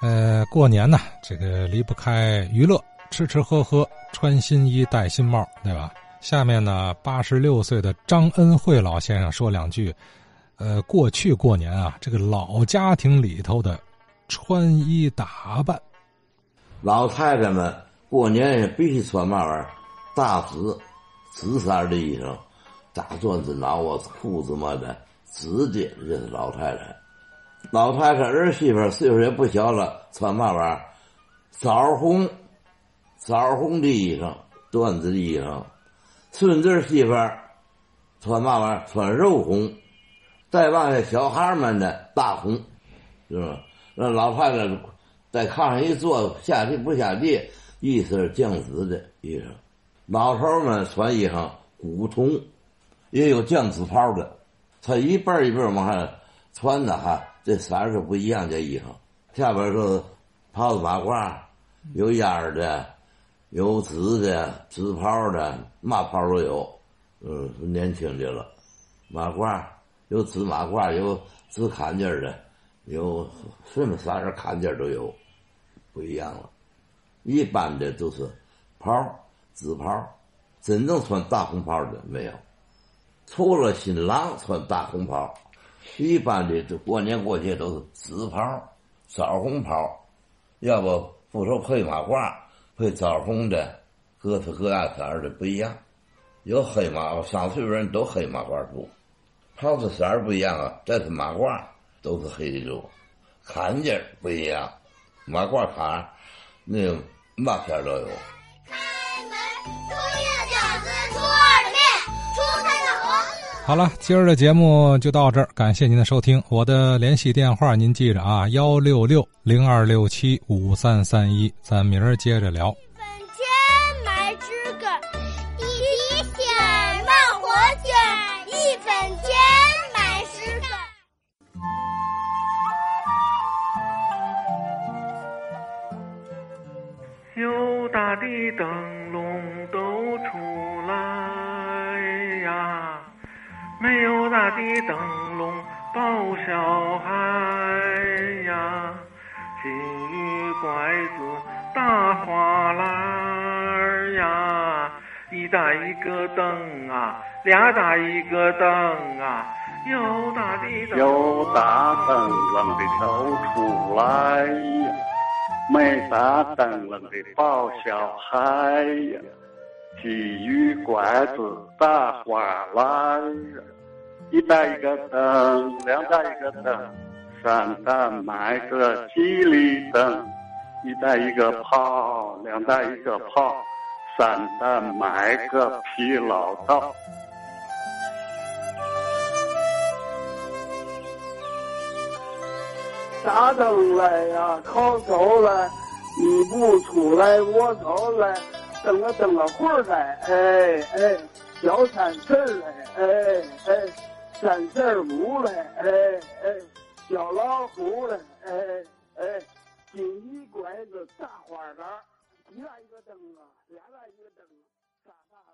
呃，过年呢，这个离不开娱乐，吃吃喝喝，穿新衣，戴新帽，对吧？下面呢，八十六岁的张恩惠老先生说两句。呃，过去过年啊，这个老家庭里头的穿衣打扮，老太太们过年也必须穿嘛玩意儿，大紫紫色的衣裳，大缎子袄啊，裤子嘛的紫的，这是老太太。老太太儿媳妇岁数也不小了，穿嘛玩意儿？枣红，枣红的衣裳，缎子的衣裳。孙子媳妇儿穿嘛玩意儿？穿肉。红。再往下，小孩们的大红，是吧？那老太太在炕上一坐，下地不下地，意思是降紫的衣裳。老头们穿衣裳古铜，也有降紫袍的。他一辈一辈往下穿的哈，这色是不一样。这衣裳下边是袍子马褂，有烟儿的，有紫的，紫袍的，嘛袍都有。嗯，年轻的了，马褂。有紫马褂，有紫坎肩的，有什么色儿坎肩都有，不一样了。一般的都是袍紫袍真正穿大红袍的没有。除了新郎穿大红袍，一般的都过年过节都是紫袍、枣红袍，要不不说配马褂，配枣红的，各色各样色的不一样。有黑马，上岁数人都黑马褂布。袍子色儿不一样啊，这是马褂，都是黑的多。坎肩不一样，马褂坎，那个嘛片都有。好了，今儿的节目就到这儿，感谢您的收听。我的联系电话您记着啊，幺六六零二六七五三三一，咱明儿接着聊。大的灯笼都出来的灯笼抱小孩呀。金鱼拐子大花篮呀，一大一个灯啊，俩大一个灯啊，有大的有大灯笼的都出来呀。没大灯笼的抱小孩呀，金鱼拐子大花篮呀，一大一个灯，两大一个灯，三大买个吉利灯，一大一个炮，两大一个炮，三大买个皮老道。打灯来呀，烤走来，你不出来我走了，蹬了蹬了会儿来，哎哎，小三四来，哎哎，三四五嘞，哎哎，小老虎嘞，哎哎，金鱼拐子大花篮，一大一个灯啊，俩大一个灯，